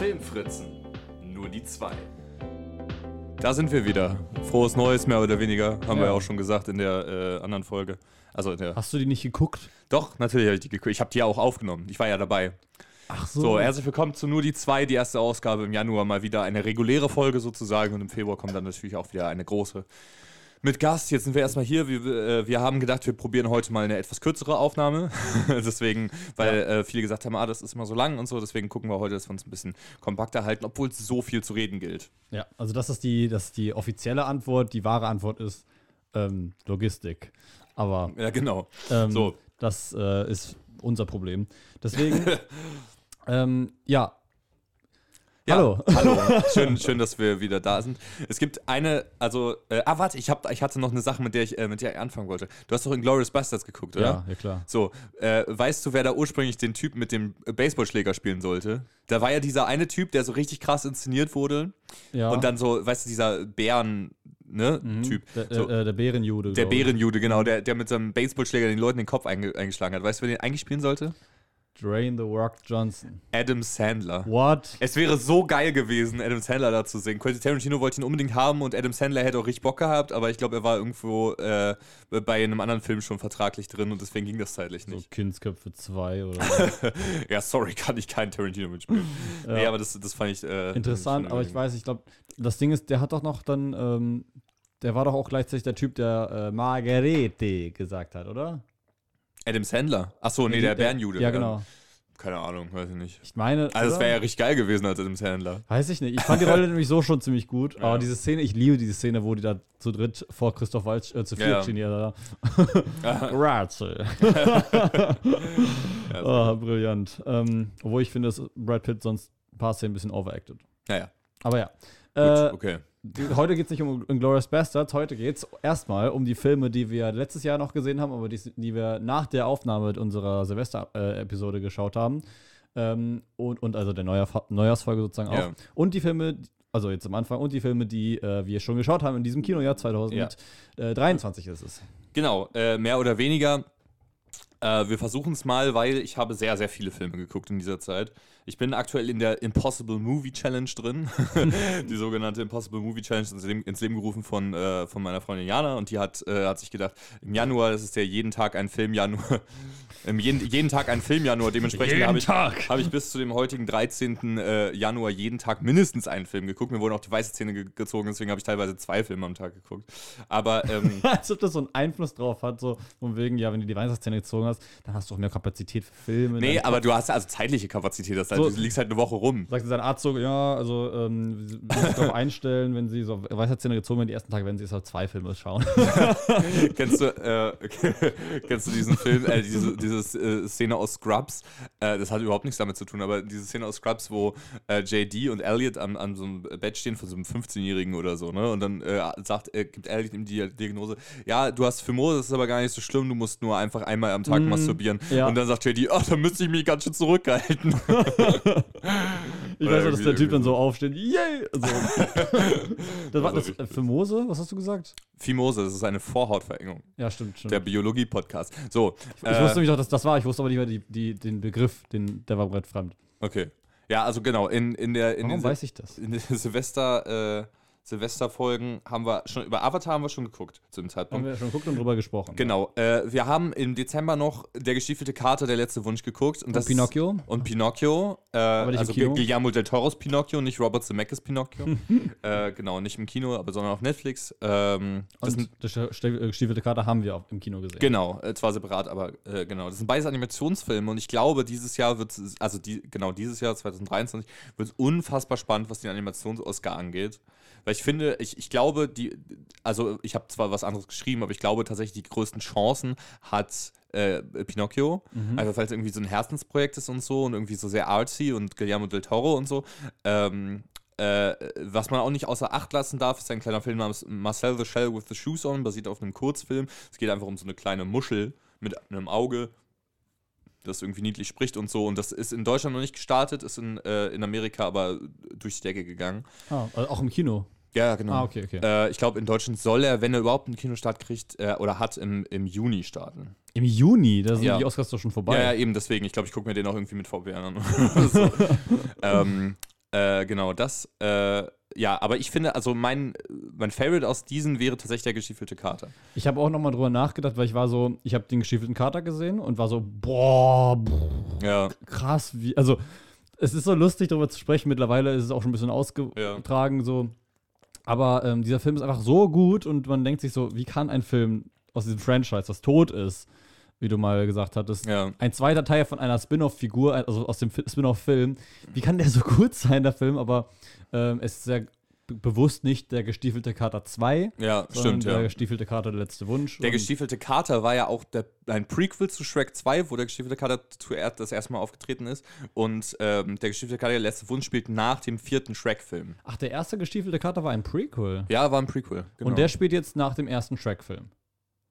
Filmfritzen. Nur die zwei. Da sind wir wieder. Frohes Neues, mehr oder weniger. Haben wir Ja. ja auch schon gesagt in der äh, anderen Folge. Also in der. Hast du die nicht geguckt? Doch, natürlich habe ich die geguckt. Ich habe die ja auch aufgenommen. Ich war ja dabei. Ach So, herzlich willkommen zu Nur die zwei, die erste Ausgabe im Januar. Mal wieder eine reguläre Folge sozusagen. Und im Februar kommt dann natürlich auch wieder eine große mit Gast. Jetzt sind wir erstmal hier. Wir, äh, wir haben gedacht, wir probieren heute mal eine etwas kürzere Aufnahme. deswegen, weil äh, viele gesagt haben, ah, das ist immer so lang und so. Deswegen gucken wir heute, dass wir uns ein bisschen kompakter halten, obwohl es so viel zu reden gilt. Ja, also das ist die, das ist die offizielle Antwort. Die wahre Antwort ist ähm, Logistik. Aber Ja, genau. ähm, So. das äh, ist unser Problem. Deswegen, ähm, ja. Ja, Hallo. Hallo. Schön, schön, dass wir wieder da sind. Es gibt eine, also, äh, ah, warte, ich, hab, ich hatte noch eine Sache, mit der ich, äh, mit der ich anfangen wollte. Du hast doch in Glorious Bastards geguckt, oder? Ja, ja klar. So, äh, weißt du, wer da ursprünglich den Typ mit dem Baseballschläger spielen sollte? Da war ja dieser eine Typ, der so richtig krass inszeniert wurde. Ja. Und dann so, weißt du, dieser Bären, ne, Mhm. Typ. Der, so, äh, der Bärenjude. der. Bärenjude, genau, der, der mit seinem Baseballschläger den Leuten den Kopf einge eingeschlagen hat. Weißt du, wer den eigentlich spielen sollte? Drain the Rock Johnson. Adam Sandler. What? Es wäre so geil gewesen, Adam Sandler da zu sehen. Quentin Tarantino wollte ihn unbedingt haben und Adam Sandler hätte auch richtig Bock gehabt, aber ich glaube, er war irgendwo äh, bei einem anderen Film schon vertraglich drin und deswegen ging das zeitlich So nicht. Kindsköpfe 2 oder ja, sorry, kann ich keinen Tarantino mitspielen. Nee, aber das, das fand ich. Äh, Interessant, aber ich weiß, ich glaube, das Ding ist, der hat doch noch dann, ähm, der war doch auch gleichzeitig der Typ, der äh, Margarete gesagt hat, oder? Adam Sandler. Achso, nee, der Bärenjude. Ja, genau. Keine Ahnung, weiß ich nicht. Ich meine. Also, es wäre ja richtig geil gewesen als Adam Sandler. Weiß ich nicht. Ich fand die Rolle nämlich so schon ziemlich gut. Ja. Aber diese Szene, ich liebe diese Szene, wo die da zu dritt vor Christoph Waltz, äh, zu viert Ja. stehen. Ja, oh, brillant. Ähm, obwohl ich finde, dass Brad Pitt sonst ein paar Szenen ein bisschen overacted. Naja, Aber ja. gut, Äh, okay. Heute geht es nicht um Inglourious Bastards, heute geht es erstmal um die Filme, die wir letztes Jahr noch gesehen haben, aber die, die wir nach der Aufnahme unserer Silvester-Episode geschaut haben. Ähm, und, und also der Neujahr, Neujahrsfolge sozusagen auch. Ja. Und die Filme, also jetzt am Anfang, und die Filme, die äh, wir schon geschaut haben in diesem Kinojahr 2023 ist es. Genau, äh, mehr oder weniger. Äh, wir versuchen es mal, weil ich habe sehr, sehr viele Filme geguckt in dieser Zeit. Ich bin aktuell in der Impossible Movie Challenge drin. die sogenannte Impossible Movie Challenge ins Leben, ins Leben gerufen von, äh, von meiner Freundin Jana. Und die hat, äh, hat sich gedacht, im Januar, das ist ja jeden Tag ein Filmjanuar. Im jeden, jeden Tag ein Filmjanuar. Dementsprechend Jeden habe ich, habe ich bis zu dem heutigen 13. Äh, Januar jeden Tag mindestens einen Film geguckt. Mir wurden auch die weiße Zähne ge gezogen, deswegen habe ich teilweise zwei Filme am Tag geguckt. Aber ähm, Als ob das so einen Einfluss drauf hat, so von wegen, ja, wenn du die Weihnachtszähne gezogen hast, dann hast du auch mehr Kapazität für Filme. Nee, aber du hast ja also zeitliche Kapazität, das heißt, So- du liegst halt eine Woche rum. Sagte sein Arzt so, ja, also ähm, Sie darauf einstellen, wenn sie so Weisheitszähne gezogen werden, die ersten Tage werden sie halt zwei Filme schauen. kennst du, äh, kennst du diesen Film, äh, diese, diese äh, Szene aus Scrubs? Äh, das hat überhaupt nichts damit zu tun, aber diese Szene aus Scrubs, wo äh, JD und Elliot an, an so einem Bett stehen von so einem 15-Jährigen oder so, ne? Und dann äh, sagt, äh, gibt Elliot ihm die Diagnose, ja, du hast Phimose, das ist aber gar nicht so schlimm, du musst nur einfach einmal am Tag Mm, masturbieren. ja. Und dann sagt JD, ach, da müsste ich mich ganz schön zurückhalten. Ich weiß noch, dass der Typ dann so. aufsteht, yay! So. das war das äh, Phimose? Was hast du gesagt? Phimose, das ist eine Vorhautverengung. Ja, stimmt, stimmt. Der Biologie-Podcast. So. ich äh, wusste nämlich auch, dass das war, ich wusste aber nicht mehr die, die, den Begriff, den, der war Brett fremd. Okay. Ja, also genau, in, in der in Warum weiß ich das? in den Silvester, äh, Silvesterfolgen haben wir schon, über Avatar haben wir schon geguckt zu dem Haben Zeitpunkt. wir schon geguckt und drüber gesprochen. Genau. Äh, wir haben im Dezember noch der gestiefelte Kater, der letzte Wunsch geguckt. Und, das Pinocchio? Und Pinocchio. Äh, also? Guillermo del Toros Pinocchio, nicht Robert Zemeckis Pinocchio. äh, genau, nicht im Kino, aber sondern auf Netflix. Ähm, Und das gestiefelte Kater haben wir auch im Kino gesehen. Genau, äh, zwar separat, aber äh, genau. Das sind beides Animationsfilme und ich glaube, dieses Jahr wird es, also die, genau dieses Jahr, 2023, wird es unfassbar spannend, was den Animations-Oscar angeht. Weil ich finde, ich, ich glaube, die, also ich habe zwar was anderes geschrieben, aber ich glaube tatsächlich, die größten Chancen hat äh, Pinocchio. Einfach weil es irgendwie so ein Herzensprojekt ist und so und irgendwie so sehr artsy und Guillermo del Toro und so. Ähm, äh, was man auch nicht außer Acht lassen darf, ist ein kleiner Film namens Marcel the Shell with the Shoes on, basiert auf einem Kurzfilm. Es geht einfach um so eine kleine Muschel mit einem Auge, das irgendwie niedlich spricht und so. Und das ist in Deutschland noch nicht gestartet, ist in, äh, in Amerika aber durch die Decke gegangen. Ah, also auch im Kino. Ja, genau. Ah, okay, okay. Äh, ich glaube, in Deutschland soll er, wenn er überhaupt einen Kinostart kriegt, äh, oder hat, im, im Juni starten. Im Juni, da sind Ja. die Oscars doch schon vorbei. Ja, ja, eben deswegen. Ich glaube, ich gucke mir den auch irgendwie mit VPN an. so. ähm, Äh, genau, das. Äh, ja, aber ich finde, also mein, mein Favorite aus diesen wäre tatsächlich der gestiefelte Kater. Ich habe auch nochmal drüber nachgedacht, weil ich war so, ich habe den gestiefelten Kater gesehen und war so, boah, boah Ja. krass, wie, also es ist so lustig darüber zu sprechen, mittlerweile ist es auch schon ein bisschen ausgetragen, so. Aber ähm, dieser Film ist einfach so gut und man denkt sich so, wie kann ein Film aus diesem Franchise, das tot ist, wie du mal gesagt hattest, Ja. ein zweiter Teil von einer Spin-off-Figur, also aus dem Fi- Spin-off-Film, wie kann der so gut sein, der Film, aber ähm, es ist sehr be- bewusst nicht der gestiefelte Kater 2, Ja, stimmt, der ja. gestiefelte Kater der letzte Wunsch. Der gestiefelte Kater war ja auch der, ein Prequel zu Shrek 2, wo der gestiefelte Kater zuerst das erste Mal aufgetreten ist. Und ähm, der gestiefelte Kater, der letzte Wunsch, spielt nach dem vierten Shrek-Film. Ach, der erste gestiefelte Kater war ein Prequel. Ja, war ein Prequel. Genau. Und der spielt jetzt nach dem ersten Shrek-Film.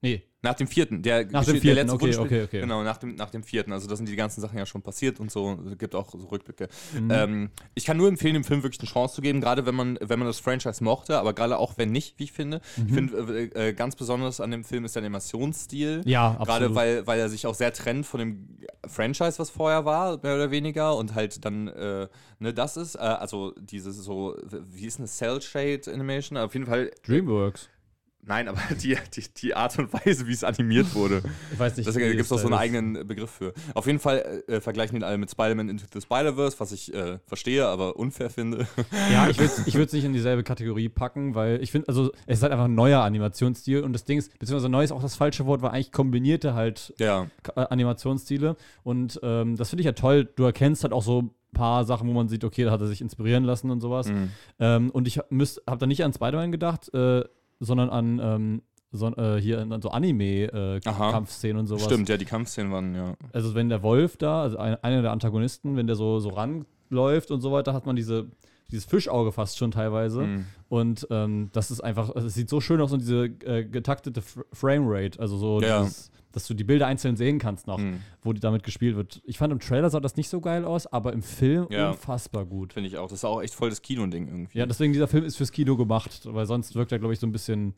Nee, nach dem vierten. Der Nach dem vierten, der letzte okay, Wunsch okay, okay. Genau, nach dem, nach dem vierten. Also da sind die ganzen Sachen ja schon passiert und so. Es gibt auch so Rückblicke. Mhm. Ähm, ich kann nur empfehlen, dem Film wirklich eine Chance zu geben, gerade wenn man, wenn man das Franchise mochte, aber gerade auch wenn nicht, wie ich finde. Mhm. Ich finde, äh, äh, ganz besonders an dem Film ist der Animationsstil. ja, Gerade absolut. weil, weil er sich auch sehr trennt von dem Franchise, was vorher war, mehr oder weniger, und halt dann, äh, ne, das ist, äh, also dieses so, wie ist eine Cell-Shade Animation? Auf jeden Fall, Dreamworks. Nein, aber die, die, die Art und Weise, wie es animiert wurde. Ich weiß nicht. Wie gibt es auch so einen eigenen Begriff für. Auf jeden Fall äh, vergleichen ihn alle mit Spider-Man Into the Spider-Verse, was ich äh, verstehe, aber unfair finde. Ja, ich würde ich es nicht in dieselbe Kategorie packen, weil ich finde, also es ist halt einfach ein neuer Animationsstil und das Ding ist, beziehungsweise neu ist auch das falsche Wort, weil eigentlich kombinierte halt ja, äh, Animationsstile und ähm, das finde ich ja toll. Du erkennst halt auch so ein paar Sachen, wo man sieht, okay, da hat er sich inspirieren lassen und sowas. Mhm. Ähm, und ich habe da nicht an Spider-Man gedacht, äh, sondern an ähm, so, äh, hier an so. Anime-Kampfszenen und sowas. stimmt, ja, die Kampfszenen waren, ja. Also wenn der Wolf da, also ein, einer der Antagonisten, wenn der so, so ranläuft und so weiter, hat man diese, dieses Fischauge fast schon teilweise. Mhm. Und ähm, das ist einfach, also es sieht so schön aus und diese äh, getaktete Framerate, also so, Ja. dieses, dass du die Bilder einzeln sehen kannst noch, Mhm. wo die damit gespielt wird. Ich fand im Trailer sah das nicht so geil aus, aber im Film Ja. unfassbar gut. Finde ich auch. Das ist auch echt voll das Kino-Ding irgendwie. Ja, deswegen dieser Film ist fürs Kino gemacht, weil sonst wirkt er, glaube ich, so ein bisschen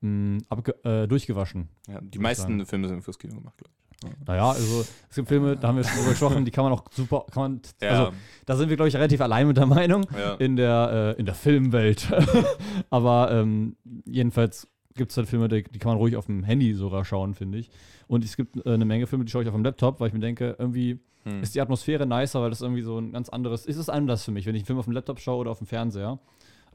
mh, abge äh, durchgewaschen. Ja, die ich meisten. Filme sind fürs Kino gemacht, glaube Naja, also es gibt Filme, da haben wir schon drüber gesprochen, die kann man auch super, kann man, ich. Ja, also da sind wir, glaube ich, relativ allein mit der Meinung ja. in der, äh, in der Filmwelt. Aber ähm, jedenfalls gibt es halt Filme, die, die kann man ruhig auf dem Handy sogar schauen, finde ich. Und es gibt äh, eine Menge Filme, die schaue ich auf dem Laptop, weil ich mir denke, irgendwie Hm. ist die Atmosphäre nicer, weil das irgendwie so ein ganz anderes, ist es anders für mich, wenn ich einen Film auf dem Laptop schaue oder auf dem Fernseher.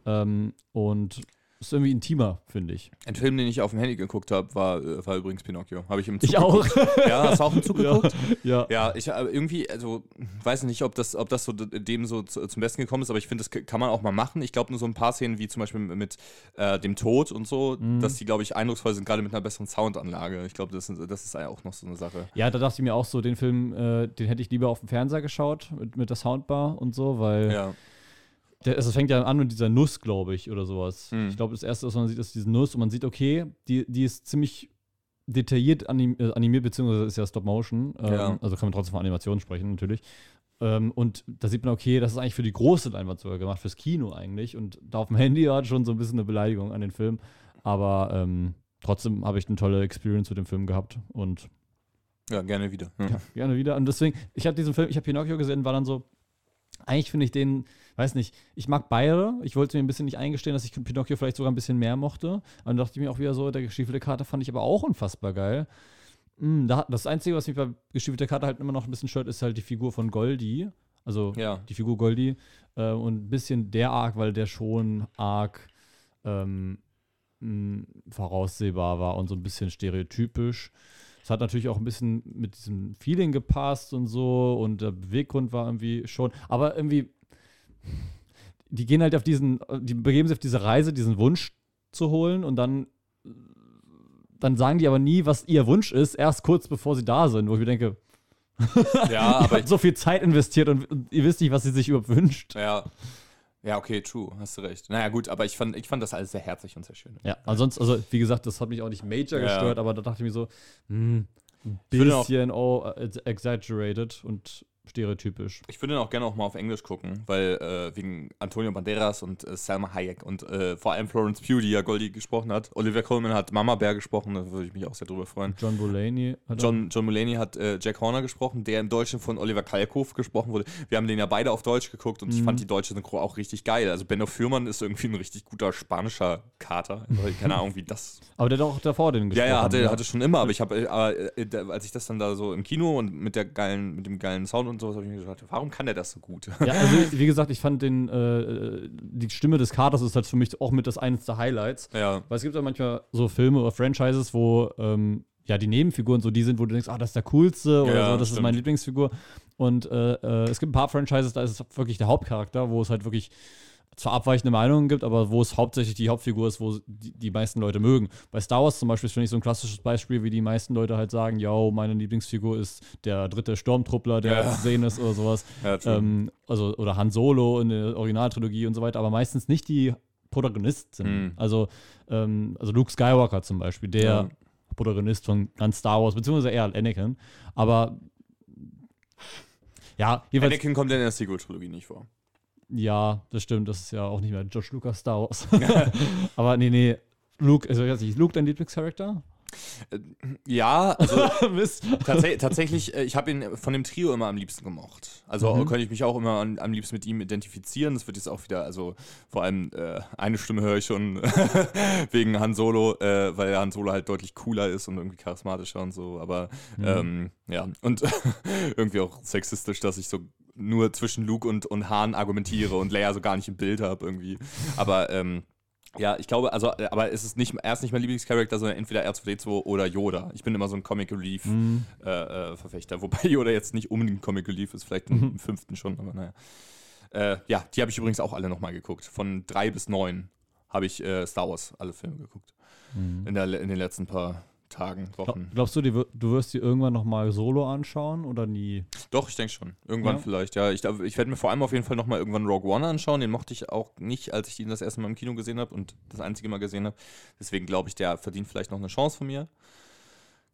Ähm, und ist irgendwie intimer, finde ich. Ein Film, den ich auf dem Handy geguckt habe, war, äh, war übrigens Pinocchio. Habe ich im Zug Ich auch. geguckt. Ja, hast du auch im Zug Ja. geguckt? ja. Ja, ich äh, irgendwie, also weiß nicht, ob das, ob das so dem so zu, zum Besten gekommen ist, aber ich finde, das kann man auch mal machen. Ich glaube, nur so ein paar Szenen wie zum Beispiel mit äh, dem Tod und so, Mhm. dass die, glaube ich, eindrucksvoll sind, gerade mit einer besseren Soundanlage. Ich glaube, das, das ist auch noch so eine Sache. Ja, da dachte ich mir auch so, den Film, äh, den hätte ich lieber auf dem Fernseher geschaut, mit, mit der Soundbar und so, weil Ja. Der, also es fängt ja an mit dieser Nuss, glaube ich, oder sowas. Hm. Ich glaube, das erste, was man sieht, ist diese Nuss und man sieht, okay, die, die ist ziemlich detailliert anim äh, animiert, beziehungsweise ist ja Stop Motion. Ähm, Ja. Also kann man trotzdem von Animation sprechen, natürlich. Ähm, und da sieht man, okay, das ist eigentlich für die große Leinwand sogar gemacht, fürs Kino eigentlich. Und da auf dem Handy war schon so ein bisschen eine Beleidigung an den Film. Aber ähm, trotzdem habe ich eine tolle Experience mit dem Film gehabt und ja, gerne wieder. Ja. ja, gerne wieder. Und deswegen, ich habe diesen Film, ich habe Pinocchio gesehen, war dann so, eigentlich finde ich den, weiß nicht, ich mag beide. Ich wollte mir ein bisschen nicht eingestehen, dass ich Pinocchio vielleicht sogar ein bisschen mehr mochte. Und dann dachte ich mir auch wieder so, der gestiefelte Kater fand ich aber auch unfassbar geil. Mm, da, das Einzige, was mich bei gestiefelter Kater halt immer noch ein bisschen stört, ist halt die Figur von Goldie. Also ja. die Figur Goldie. Äh, und ein bisschen der Arc, weil der schon arg ähm, mh, voraussehbar war und so ein bisschen stereotypisch. Es hat natürlich auch ein bisschen mit diesem Feeling gepasst und so und der Beweggrund war irgendwie schon, aber irgendwie, die gehen halt auf diesen, die begeben sich auf diese Reise, diesen Wunsch zu holen und dann, dann sagen die aber nie, was ihr Wunsch ist, erst kurz bevor sie da sind, wo ich mir denke, ja, aber habt so viel Zeit investiert und, und ihr wisst nicht, was sie sich überhaupt wünscht. ja. Ja, okay, true, hast du recht. Naja, gut, aber ich fand, ich fand das alles sehr herzlich und sehr schön. Ja, ansonsten, also wie gesagt, das hat mich auch nicht major Ja. gestört, aber da dachte ich mir so, hm, ein bisschen oh, äh, exaggerated und stereotypisch. Ich würde ihn auch gerne auch mal auf Englisch gucken, weil äh, wegen Antonio Banderas und äh, Salma Hayek und äh, vor allem Florence Pugh, die ja Goldie gesprochen hat. Olivia Colman hat Mama Bear gesprochen, da würde ich mich auch sehr drüber freuen. John Mulaney hat John, John Mulaney hat äh, Jack Horner gesprochen, der im Deutschen von Oliver Kalkofe gesprochen wurde. Wir haben den ja beide auf Deutsch geguckt und ich Mhm. fand die deutsche Synchro auch richtig geil. Also Benno Fürmann ist irgendwie ein richtig guter spanischer Kater. Keine Ahnung, wie das Aber der hat auch davor den Ja, gesprochen. ja, hatte, ne? hatte schon immer, aber ich habe, äh, aber, äh, als ich das dann da so im Kino und mit der geilen, mit dem geilen Sound und sowas, habe ich mir gedacht, warum kann der das so gut? Ja, also wie gesagt, ich fand den, äh, die Stimme des Katers ist halt für mich auch mit das eines der Highlights. ja. Weil es gibt ja manchmal so Filme oder Franchises, wo ähm, ja die Nebenfiguren so die sind, wo du denkst, ah, das ist der coolste oder Ja, so, das ist stimmt. meine Lieblingsfigur. Und äh, äh, es gibt ein paar Franchises, da ist es wirklich der Hauptcharakter, wo es halt wirklich zwar abweichende Meinungen gibt, aber wo es hauptsächlich die Hauptfigur ist, wo die, die meisten Leute mögen. Bei Star Wars zum Beispiel finde ich so ein klassisches Beispiel, wie die meisten Leute halt sagen, yo, meine Lieblingsfigur ist der dritte Sturmtruppler, der Ja. zu sehen ist oder sowas. ja. Ähm, also, oder Han Solo in der Originaltrilogie und so weiter, aber meistens nicht die Protagonisten. Mhm. Also, ähm, also Luke Skywalker zum Beispiel, der Ja. Protagonist von ganz Star Wars, beziehungsweise eher Anakin. Aber ja, jeweils, Anakin kommt in der Sequel-Trilogie nicht vor. Ja, das stimmt, das ist ja auch nicht mehr George Lucas Star Wars. aber nee, nee, Luke, also ich nicht, ist Luke dein Lieblingscharakter? Ja, also tats tatsächlich, äh, ich habe ihn von dem Trio immer am liebsten gemocht. Also Mhm. könnte ich mich auch immer an, am liebsten mit ihm identifizieren. Das wird jetzt auch wieder, also vor allem äh, eine Stimme höre ich schon wegen Han Solo, äh, weil Han Solo halt deutlich cooler ist und irgendwie charismatischer und so. Aber Mhm. ähm, ja, und irgendwie auch sexistisch, dass ich so nur zwischen Luke und, und Han argumentiere und Leia so gar nicht im Bild habe irgendwie. Aber ähm, ja, ich glaube, also, äh, aber es ist nicht, er ist nicht mein Lieblingscharakter, sondern entweder R2D2 oder Yoda. Ich bin immer so ein Comic Relief Mhm. äh, äh, Verfechter, wobei Yoda jetzt nicht unbedingt Comic Relief ist, vielleicht im, im fünften schon, aber naja. Äh, ja, die habe ich übrigens auch alle nochmal geguckt. Von drei bis neun habe ich äh, Star Wars alle Filme geguckt. Mhm. In, der, in den letzten paar Tagen, Wochen. Glaubst du, du wirst die irgendwann noch mal solo anschauen oder nie? Doch, ich denke schon. Irgendwann Ja. vielleicht, ja. Ich, ich werde mir vor allem auf jeden Fall nochmal irgendwann Rogue One anschauen. Den mochte ich auch nicht, als ich ihn das erste Mal im Kino gesehen habe und das einzige Mal gesehen habe. Deswegen glaube ich, der verdient vielleicht noch eine Chance von mir.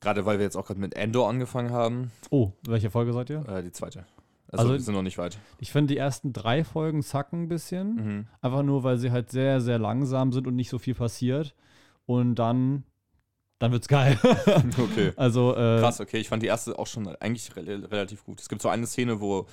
Gerade weil wir jetzt auch gerade mit Endor angefangen haben. Oh, welche Folge seid ihr? Äh, die zweite. Also, Also- wir sind noch nicht weit. Ich finde, die ersten drei Folgen zacken ein bisschen. Mhm. Einfach nur, weil sie halt sehr, sehr langsam sind und nicht so viel passiert. Und dann, dann wird's geil. Okay. also, äh, Krass, okay. Ich fand die erste auch schon eigentlich re relativ gut. Es gibt so eine Szene, wo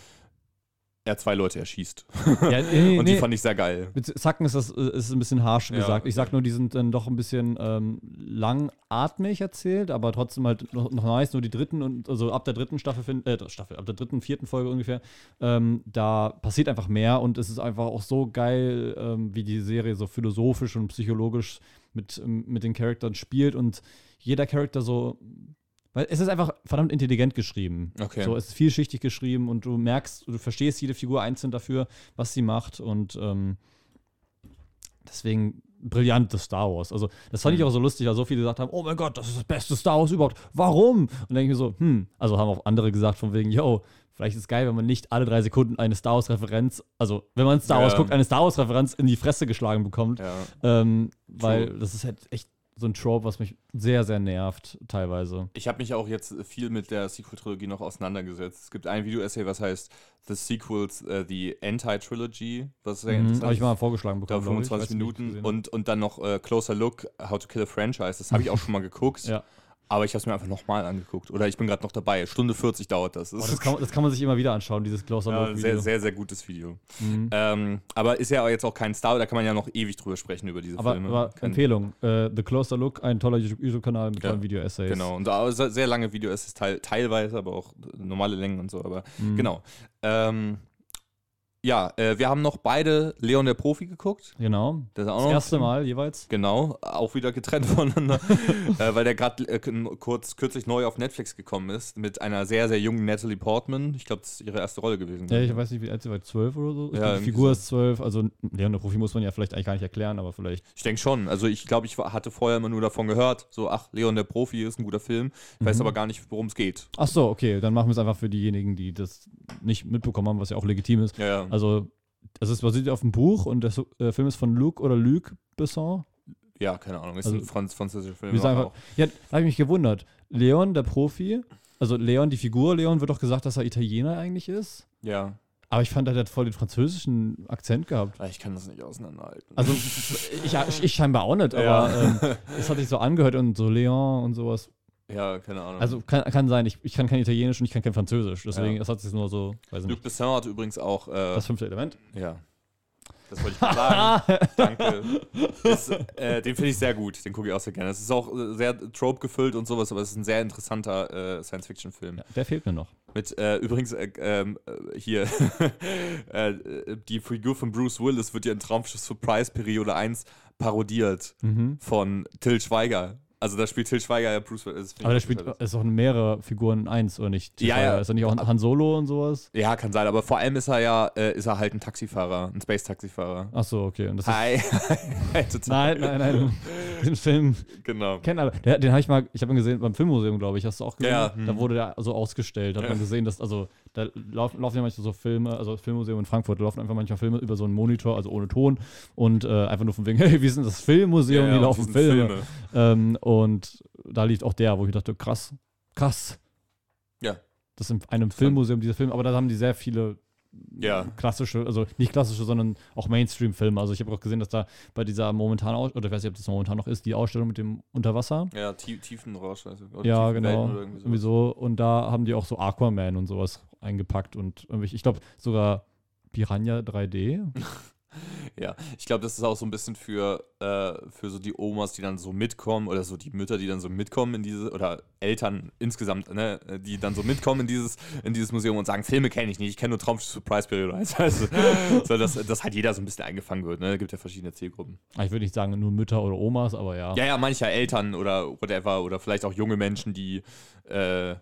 er zwei Leute erschießt. Ja, nee, Und die nee. fand ich sehr geil. Mit Zacken ist das ist ein bisschen harsch Ja, gesagt. Ich sag nur, die sind dann doch ein bisschen ähm, langatmig erzählt, aber trotzdem halt noch, noch nice. Nur die dritten und also ab der dritten Staffel, find, äh, Staffel, ab der dritten, vierten Folge ungefähr, ähm, da passiert einfach mehr und es ist einfach auch so geil, ähm, wie die Serie so philosophisch und psychologisch mit, ähm, mit den Charakteren spielt und jeder Charakter so. Weil es ist einfach verdammt intelligent geschrieben. Okay. So, es ist vielschichtig geschrieben und du merkst, du verstehst jede Figur einzeln dafür, was sie macht und ähm, deswegen brillantes Star Wars. Also, das fand ich Mhm. auch so lustig, weil so viele gesagt haben, oh mein Gott, das ist das beste Star Wars überhaupt. Warum? Und dann denke ich mir so, hm, also haben auch andere gesagt von wegen, yo, vielleicht ist es geil, wenn man nicht alle drei Sekunden eine Star Wars-Referenz, also wenn man Star Wars Ja. guckt, eine Star Wars-Referenz in die Fresse geschlagen bekommt. Ja. Ähm, weil das ist halt echt so ein Trope, was mich sehr, sehr nervt, teilweise. Ich habe mich auch jetzt viel mit der Sequel-Trilogie noch auseinandergesetzt. Es gibt ein Video-Essay, was heißt The Sequels, äh, the Anti-Trilogy, was sehr Mhm, Habe ich mal vorgeschlagen Da bekommen. ich. 25 Weiß nicht, ob ich Minuten und, und dann noch äh, Closer Look, How to Kill a Franchise. Das habe ich auch schon mal geguckt. Ja. Aber ich habe es mir einfach nochmal angeguckt. Oder ich bin gerade noch dabei. Stunde 40 dauert das. Oh, das, kann, man- das kann man sich immer wieder anschauen, dieses Closer ja, Look sehr, Video. sehr, sehr gutes Video. Mhm. Ähm, aber ist ja jetzt auch kein Star, da kann man ja noch ewig drüber sprechen, über diese Aber, Filme. aber Kein- Empfehlung, äh, The Closer Look, ein toller YouTube- YouTube-Kanal mit Ja, tollen Video-Essays. Genau, und sehr, sehr lange Videos, teil, teilweise, aber auch normale Längen und so. Aber Mhm. genau. Ähm, ja, äh, wir haben noch beide Leon der Profi geguckt. Genau. Das, ist auch Das erste Mal jeweils. Genau, auch wieder getrennt voneinander, äh, weil der gerade äh, kurz kürzlich neu auf Netflix gekommen ist mit einer sehr, sehr jungen Natalie Portman. Ich glaube, das ist ihre erste Rolle gewesen. Ja, ich weiß nicht, wie alt sie war, zwölf oder so. Ich Ja, glaub, die Figur so. ist zwölf, also Leon der Profi muss man ja vielleicht eigentlich gar nicht erklären, aber vielleicht. Ich denke schon. Also ich glaube, ich hatte vorher immer nur davon gehört, so, ach, Leon der Profi ist ein guter Film. Ich weiß Mhm. aber gar nicht, worum es geht. Ach so, okay, dann machen wir es einfach für diejenigen, die das nicht mitbekommen haben, was ja auch legitim ist. Ja, ja. Also, es ist basiert auf einem Buch und der äh, Film ist von Luc oder Luc Besson. ja keine Ahnung. Ist Also- ein Franz französischer Film. Wir sagen auch. Ja, da habe ich mich gewundert. Leon, der Profi, also Leon, die Figur Leon, wird doch gesagt, dass er Italiener eigentlich ist. Ja. Aber ich fand, er hat voll den französischen Akzent gehabt. Ich kann das nicht auseinanderhalten. Also ich, ich, scheinbar auch nicht, aber Ja. ähm, es hat sich so angehört und so Leon und sowas. Ja, keine Ahnung. Also kann, kann sein, ich, ich kann kein Italienisch und ich kann kein Französisch. Deswegen, Ja. es hat sich nur so, weiß Luc. Besson hat übrigens auch. Äh, Das fünfte Element. ja. Das wollte ich gerade sagen. Danke. Das, äh, den finde ich sehr gut. Den gucke ich auch sehr gerne. Es ist auch äh, sehr trope gefüllt und sowas, aber es ist ein sehr interessanter äh, Science-Fiction-Film. Ja, der fehlt mir noch. Mit äh, übrigens äh, ähm, äh, hier die Figur von Bruce Willis wird ja in Traumschiff Surprise Periode 1 parodiert Mhm. von Till Schweiger. Also da spielt Till Schweiger ja Bruce Willis. Aber ich spielt, ist auch mehrere Figuren in eins, oder nicht? Ja, ja. Ist er nicht auch Han Solo und sowas? Ja, kann sein, aber vor allem ist er ja äh, ist er halt ein Taxifahrer, ein Space-Taxifahrer. Ach so, okay. Und das Hi. Total. nein, nein, nein. Den Film Genau. kennen alle. Der, den habe ich mal, ich habe ihn gesehen beim Filmmuseum, glaube ich. Hast du auch gesehen? Ja, Da hm. wurde der so ausgestellt. Da hat Ja. man gesehen, dass, also, da laufen, laufen ja manchmal so Filme, also das Filmmuseum in Frankfurt, da laufen einfach manchmal Filme über so einen Monitor, also ohne Ton und äh, einfach nur von wegen, hey, wir sind das Filmmuseum, Ja, hier und laufen Filme. Filme. Ähm, und da liegt auch der, wo ich dachte, krass, krass. Ja. Das ist in einem Filmmuseum, dieser Film, aber da haben die sehr viele Ja. klassische, also nicht klassische, sondern auch Mainstream-Filme. Also ich habe auch gesehen, dass da bei dieser momentan, oder ich weiß nicht, ob das momentan noch ist, die Ausstellung mit dem Unterwasser. Ja, tie Tiefenrausch. Also, Ja, Tiefenwelten genau. irgendwie so. Und da haben die auch so Aquaman und sowas eingepackt und ich glaube sogar Piranha 3D. Ja, ich glaube, das ist auch so ein bisschen für, äh, für so die Omas, die dann so mitkommen oder so die Mütter, die dann so mitkommen in diese, oder Eltern insgesamt, ne, die dann so mitkommen in dieses, in dieses Museum und sagen, Filme kenne ich nicht, ich kenne nur Traumschiff Surprise Period. Also, so, dass, dass halt jeder so ein bisschen eingefangen wird, ne? Gibt ja verschiedene Zielgruppen. Ah, Ich würde nicht sagen nur Mütter oder Omas, aber ja. Ja, ja, mancher Eltern oder whatever, oder vielleicht auch junge Menschen, die, äh,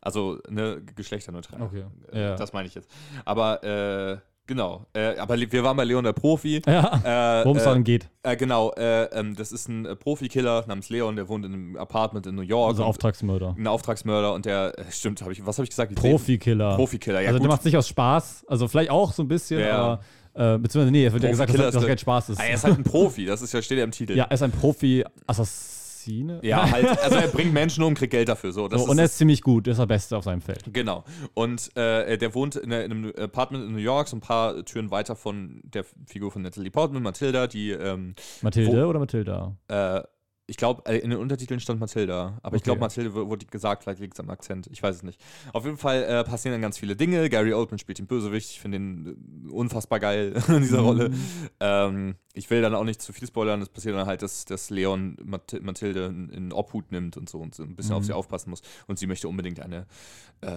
also, ne, geschlechterneutral. Okay, Äh, ja. Das meine ich jetzt. Aber, äh, genau. Äh, aber wir waren bei Leon der Profi. Ja, Äh, worum es äh, geht. äh, genau, äh, ähm, das ist ein äh, Profikiller namens Leon, der wohnt in einem Apartment in New York. Also Auftragsmörder. Ein Auftragsmörder und der, äh, stimmt, hab ich, was habe ich gesagt? Profikiller. Profikiller, ja also gut. der macht es nicht aus Spaß, also vielleicht auch so ein bisschen, Ja. aber äh, beziehungsweise nee, es wird ja gesagt, dass, das- dass ist- kein Spaß ist. ah, er ist halt ein Profi, das ist ja, steht ja im Titel. ja, er ist ein Profi-Assassine. Ja, halt, also er bringt Menschen um, kriegt Geld dafür. So, das So, und er ist ziemlich gut, er ist der Beste auf seinem Feld. Genau. Und äh, der wohnt in, einem Apartment in New York, so ein paar Türen weiter von der Figur von Natalie Portman, Matilda, die, ähm, Mathilde oder Mathilda? äh, ich glaube, äh, in den Untertiteln stand Matilda, aber ich Okay. glaube, Mathilde w- wurde gesagt, vielleicht liegt es am Akzent, ich weiß es nicht. Auf jeden Fall äh, passieren dann ganz viele Dinge. Gary Oldman spielt den Bösewicht, ich finde ihn äh, unfassbar geil in dieser Mhm. Rolle. Ähm, ich will dann auch nicht zu viel spoilern, es passiert dann halt, dass, dass Leon Mat Mathilde in, Obhut nimmt und so und so ein bisschen Mhm. auf sie aufpassen muss und sie möchte unbedingt eine äh,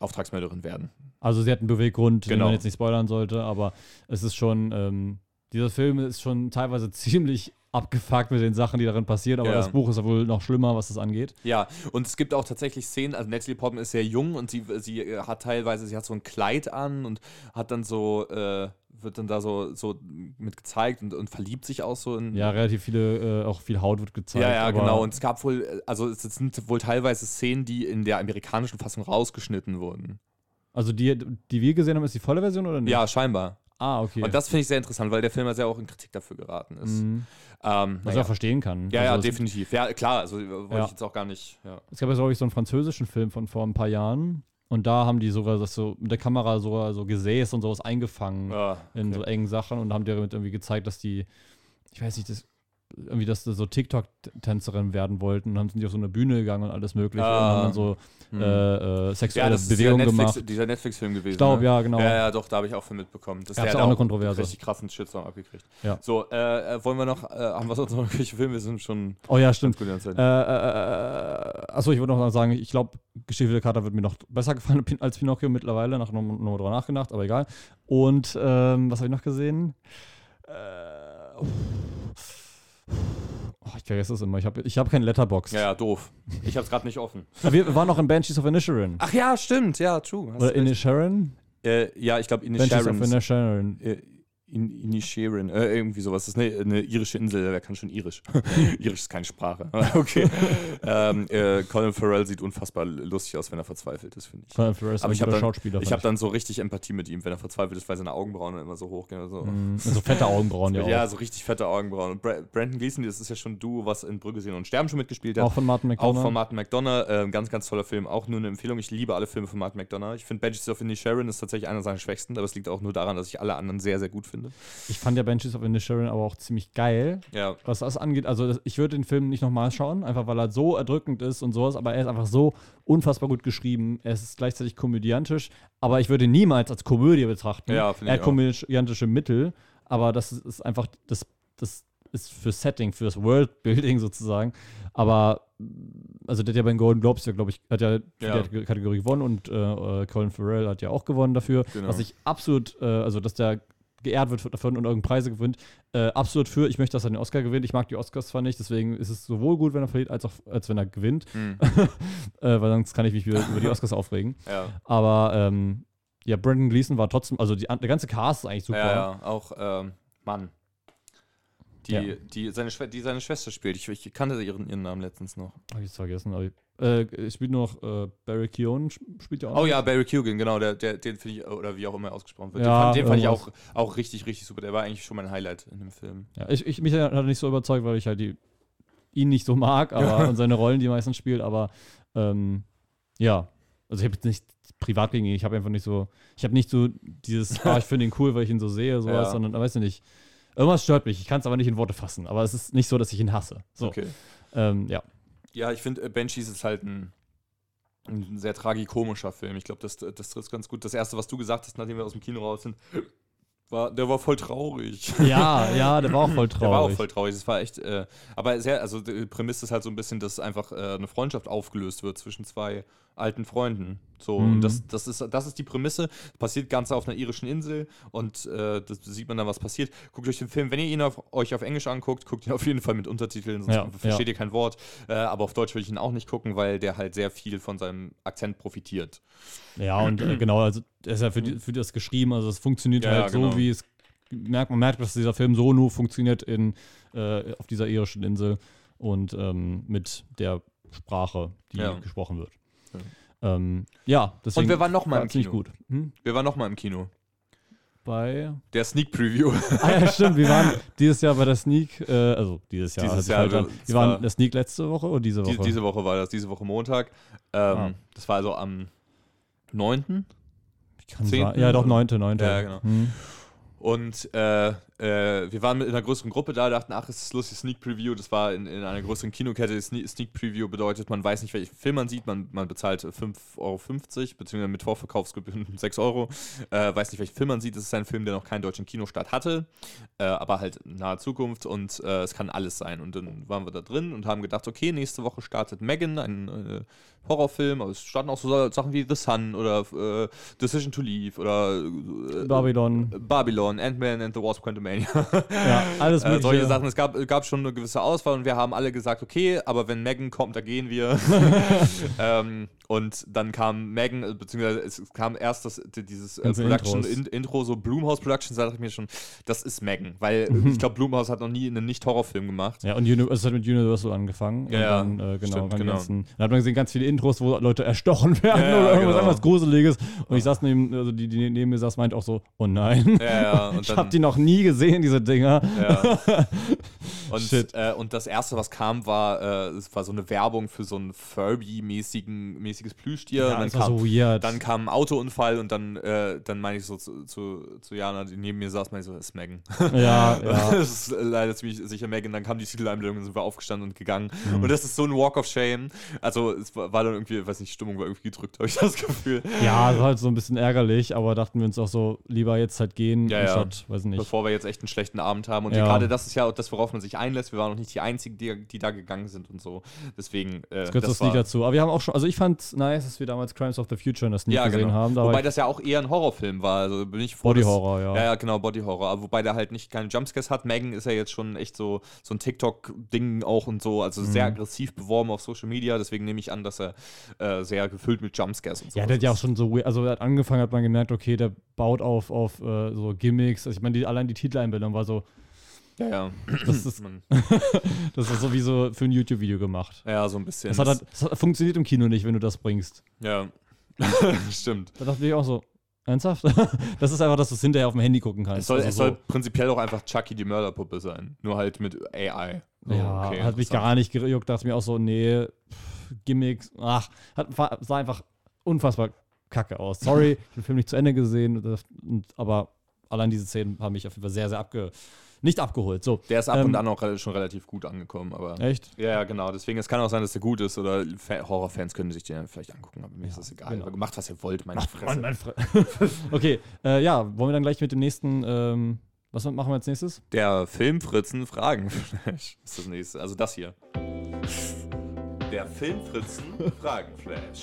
Auftragsmörderin werden. Also sie hat einen Beweggrund, den Genau. man jetzt nicht spoilern sollte, aber es ist schon, ähm, dieser Film ist schon teilweise ziemlich abgefuckt mit den Sachen, die darin passieren, aber Ja. das Buch ist ja wohl noch schlimmer, was das angeht. Ja, und es gibt auch tatsächlich Szenen, also Natalie Portman ist sehr jung und sie, sie äh, hat teilweise, sie hat so ein Kleid an und hat dann so, äh, wird dann da so, so mit gezeigt und, und verliebt sich auch so in. Ja, relativ viele, äh, auch viel Haut wird gezeigt. ja, ja, genau. Und es gab wohl, äh, also es sind wohl teilweise Szenen, die in der amerikanischen Fassung rausgeschnitten wurden. Also die, die wir gesehen haben, ist die volle Version oder nicht? Ja, scheinbar. Ah, okay. Und das finde ich sehr interessant, weil der Film ja sehr auch in Kritik dafür geraten ist. Mhm. Ähm, Was naja. ich auch verstehen kann. ja, ja, Also es- definitiv. Ja, klar, also äh, wollte Ja. ich jetzt auch gar nicht. Ja. Es gab ja, glaube ich, so einen französischen Film von vor ein paar Jahren. Und da haben die sogar das so mit der Kamera sogar so Gesäß und sowas eingefangen Ah, in okay. so engen Sachen und haben damit irgendwie gezeigt, dass die, ich weiß nicht, das, irgendwie, dass sie so TikTok-Tänzerin werden wollten und dann sind die auf so eine Bühne gegangen und alles mögliche und Ah. haben dann so Hm. äh, äh, ja, sexuelle ist dieser Bewegungen Netflix, gemacht. dieser Netflix-Film gewesen. Ich glaube, ne? ja, genau. Ja, ja, doch, da habe ich auch von mitbekommen. Das Gab's der auch eine Kontroverse. Richtig krassen Shitstorm abgekriegt. Ja. So, äh, äh, wollen wir noch, äh, haben wir sonst noch irgendwelche Filme? Wir sind schon Oh ja, stimmt. gut. Äh, äh, achso, ich würde noch sagen, ich glaube, Geschichte der Kater wird mir noch besser gefallen als Pinocchio mittlerweile, nach nochmal noch drüber nachgedacht, aber egal. Und ähm, was habe ich noch gesehen? Äh, oh, ich vergesse es immer. Ich habe ich hab keine Letterbox. ja, ja, doof. Ich habe es gerade nicht offen. Wir waren noch in Banshees of Inisherin. Ach ja, stimmt, ja, true. Hast Oder recht. Inisherin? äh, ja, ich glaube, Ines Banshees of Inisherin. Äh, In, Inisherin, äh, irgendwie sowas. Das ist eine, eine irische Insel, wer kann schon irisch? irisch ist keine Sprache. okay. ähm, äh, Colin Farrell sieht unfassbar lustig aus, wenn er verzweifelt ist, finde ich. Colin Farrell ist Aber ich habe dann, Schauspieler, ich hab dann so richtig Empathie mit ihm, wenn er verzweifelt ist, weil seine Augenbrauen immer so hoch gehen. So. Mm, so fette Augenbrauen, ja. Ja, so richtig fette Augenbrauen. Und Brandon Gleason, das ist ja schon du, was in Brügge sehen und Sterben schon mitgespielt hat. Auch von Martin McDonough. Auch von Martin McDonough. Äh, ganz, ganz toller Film. Auch nur eine Empfehlung. Ich liebe alle Filme von Martin McDonough. Ich finde Banshees of Sharon ist tatsächlich einer seiner schwächsten, aber es liegt auch nur daran, dass ich alle anderen sehr, sehr gut finde. Ich fand ja Banshees of Sharon aber auch ziemlich geil. Ja. Was das angeht. Also ich würde den Film nicht nochmal schauen, einfach weil er so erdrückend ist und sowas, aber er ist einfach so unfassbar gut geschrieben. Er ist gleichzeitig komödiantisch, aber ich würde ihn niemals als Komödie betrachten. Ja, er hat komödiantische Mittel, aber das ist einfach das, das ist für Setting, fürs Worldbuilding sozusagen. Aber also der hat ja bei den Golden Globes ja, glaube ich, hat ja, ja. die Kategorie gewonnen und äh, Colin Farrell hat ja auch gewonnen dafür. Genau. Was ich absolut, äh, also dass der geehrt wird davon und irgendeine Preise gewinnt, äh, absolut für. Ich möchte, dass er den Oscar gewinnt. Ich mag die Oscars zwar nicht, deswegen ist es sowohl gut, wenn er verliert, als auch als wenn er gewinnt. Mhm. äh, weil sonst kann ich mich wieder über die Oscars aufregen. Ja. Aber ähm, ja, Brandon Gleason war trotzdem, also die, der ganze Cast ist eigentlich super. Ja, ja. auch ähm, Mann. Die, ja. die, seine, die seine Schwester spielt. Ich, ich kannte ihren, ihren Namen letztens noch. Hab ich es vergessen. Aber ich, äh, spielt noch äh, Barry Keoghan, spielt ja auch. Oh ja, Barry Keoghan, genau. Der, der, den finde ich, oder wie auch immer ausgesprochen wird. Ja, den fand, den fand ich auch, auch richtig, richtig super. Der war eigentlich schon mein Highlight in dem Film. Ja, ich, ich mich hat er nicht so überzeugt, weil ich halt die, ihn nicht so mag, aber und seine Rollen, die meistens spielt, aber ähm, ja. Also ich habe jetzt nicht privat gegen ihn, ich habe einfach nicht so, ich habe nicht so dieses, ah, ich finde ihn cool, weil ich ihn so sehe, sowas, ja. sondern, weißt du nicht, Irgendwas stört mich. Ich kann es aber nicht in Worte fassen. Aber es ist nicht so, dass ich ihn hasse. So. Okay. Ähm, ja. Ja, ich finde, äh, Banshees ist halt ein, ein sehr tragikomischer Film. Ich glaube, das, das trifft ganz gut. Das erste, was du gesagt hast, nachdem wir aus dem Kino raus sind, war, der war voll traurig. Ja, ja, der war auch voll traurig. Der war auch voll traurig. Es war echt, äh, aber sehr, also die Prämisse ist halt so ein bisschen, dass einfach äh, eine Freundschaft aufgelöst wird zwischen zwei alten Freunden. So, mhm. und das, das, ist, das ist die Prämisse. Passiert ganz auf einer irischen Insel und äh, das sieht man dann, was passiert. Guckt euch den Film, wenn ihr ihn auf, euch auf Englisch anguckt, guckt ihn auf jeden Fall mit Untertiteln, sonst ja, versteht ja. ihr kein Wort. Äh, aber auf Deutsch würde ich ihn auch nicht gucken, weil der halt sehr viel von seinem Akzent profitiert. Ja, und äh, genau, also er ist ja für, die, für das geschrieben, also es funktioniert ja, halt genau. so, wie es merkt, man merkt, dass dieser Film so nur funktioniert in, äh, auf dieser irischen Insel und ähm, mit der Sprache, die gesprochen wird. Ähm, ja, deswegen. Und wir waren nochmal im Kino. Gut. Hm? Wir waren nochmal im Kino. Bei. Der Sneak Preview. ah ja, stimmt. Wir waren dieses Jahr bei der Sneak, äh, also dieses Jahr. Dieses Jahr. Wir, wir waren der Sneak letzte Woche oder diese Woche? Die, diese Woche war das, diese Woche Montag. Ähm, ah. Das war also am 9. Ich kann 10. Ja, doch, 9. 9. Ja, genau. Hm. Und äh, äh, wir waren mit einer größeren Gruppe da, dachten, ach, es ist lustig, Sneak Preview. Das war in, in einer größeren Kinokette. Sneak Preview bedeutet, man weiß nicht, welchen Film man sieht. Man, man bezahlt 5,50 Euro, beziehungsweise mit Vorverkaufsgebühren 6 Euro. Äh, weiß nicht, welchen Film man sieht. Es ist ein Film, der noch keinen deutschen Kinostart hatte, äh, aber halt in naher Zukunft und äh, es kann alles sein. Und dann waren wir da drin und haben gedacht, okay, nächste Woche startet Megan, ein äh, Horrorfilm, aber es starten auch so Sachen wie The Sun oder Decision to Leave oder Babylon. Babylon, Ant-Man and the Wasp Quantumania. ja, alles mögliche. Äh, solche Sachen. Es gab, gab schon eine gewisse Auswahl und wir haben alle gesagt, okay, aber wenn Megan kommt, da gehen wir. ähm, und dann kam Megan, äh, beziehungsweise es kam erst das, dieses äh, Production in, Intro, so Blumhouse Productions, da dachte ich mir schon, das ist Megan. Weil mhm. ich glaube, Blumhouse hat noch nie einen Nicht-Horrorfilm gemacht. Ja, und Uni es hat mit Universal angefangen. Ja, dann, äh, genau. Stimmt, genau. Ganzen, dann hat man gesehen, ganz viele Intros, wo Leute erstochen werden ja, oder irgendwas genau. Gruseliges. Und ich saß neben, also die, die neben mir saß, meint auch so, oh nein. Ja, ja. ich habe die noch nie gesehen, diese Dinger. Ja. Und, äh, und das erste, was kam, war, äh, es war so eine Werbung für so ein Furby-mäßiges Plüschtier. Ja, dann, kam, so dann kam ein Autounfall und dann, äh, dann meine ich so zu, zu, zu, Jana, die neben mir saß, meine ich so, das ist Megan. Ja, ja. das ist leider ziemlich sicher Megan. Dann kam die Titeleinblendung und sind wir aufgestanden und gegangen. Mhm. Und das ist so ein Walk of Shame. Also es war, war dann irgendwie, weiß nicht, Stimmung war irgendwie gedrückt, habe ich das Gefühl. Ja, das war halt so ein bisschen ärgerlich, aber dachten wir uns auch so, lieber jetzt halt gehen, ja, anstatt, ja. weiß nicht. Bevor wir jetzt echt einen schlechten Abend haben. Und ja. gerade das ist ja das, worauf man sich einlässt. Wir waren noch nicht die Einzigen, die, die da gegangen sind und so. Deswegen. Äh, das gehört das, das dazu. Aber wir haben auch schon, also ich fand kurz nice, dass wir damals Crimes of the Future das nie Ja, gesehen genau. haben. Da wobei das ja auch eher ein Horrorfilm war. Also bin ich froh, Body dass- Horror, ja. Ja, ja, genau, Body Horror. Aber wobei der halt nicht keine Jumpscares hat. Megan ist ja jetzt schon echt so, so ein TikTok-Ding auch und so. Also Mhm. sehr aggressiv beworben auf Social Media. Deswegen nehme ich an, dass er äh, sehr gefüllt mit Jumpscares und so Ja, der hat ja auch schon so, also er hat angefangen, hat man gemerkt, okay, der baut auf, auf äh, so Gimmicks. Also ich meine, die, allein die Titeleinbildung war so, Ja, ja. das ist, das ist so wie so für ein YouTube-Video gemacht. ja, so ein bisschen. Das, hat halt, das hat, funktioniert im Kino nicht, wenn du das bringst. ja, stimmt. Da dachte ich auch so, ernsthaft? das ist einfach, dass du es hinterher auf dem Handy gucken kannst. Es soll, Also es so, soll prinzipiell auch einfach Chucky die Mörderpuppe sein. Nur halt mit AI. So, ja, okay, hat mich gar nicht gejuckt, dachte mir auch so, nee, pff, Gimmicks, ach, hat, war, sah einfach unfassbar kacke aus. Sorry, ich habe den Film nicht zu Ende gesehen, aber allein diese Szenen haben mich auf jeden Fall sehr, sehr abge, nicht abgeholt. So, Der ist ab Ähm, und an auch schon relativ gut angekommen, aber. echt? Ja, genau. Deswegen, es kann auch sein, dass der gut ist oder Fa- Horrorfans können sich den vielleicht angucken, aber mir ist Ja, das egal. genau. Macht, was ihr wollt, meine Mann, Fresse. mein Fre okay, äh, ja, wollen wir dann gleich mit dem nächsten, ähm, was machen wir als nächstes? Der Filmfritzen Fragen. ist das nächste. Also das hier. Der Filmfritzen Fragenflash.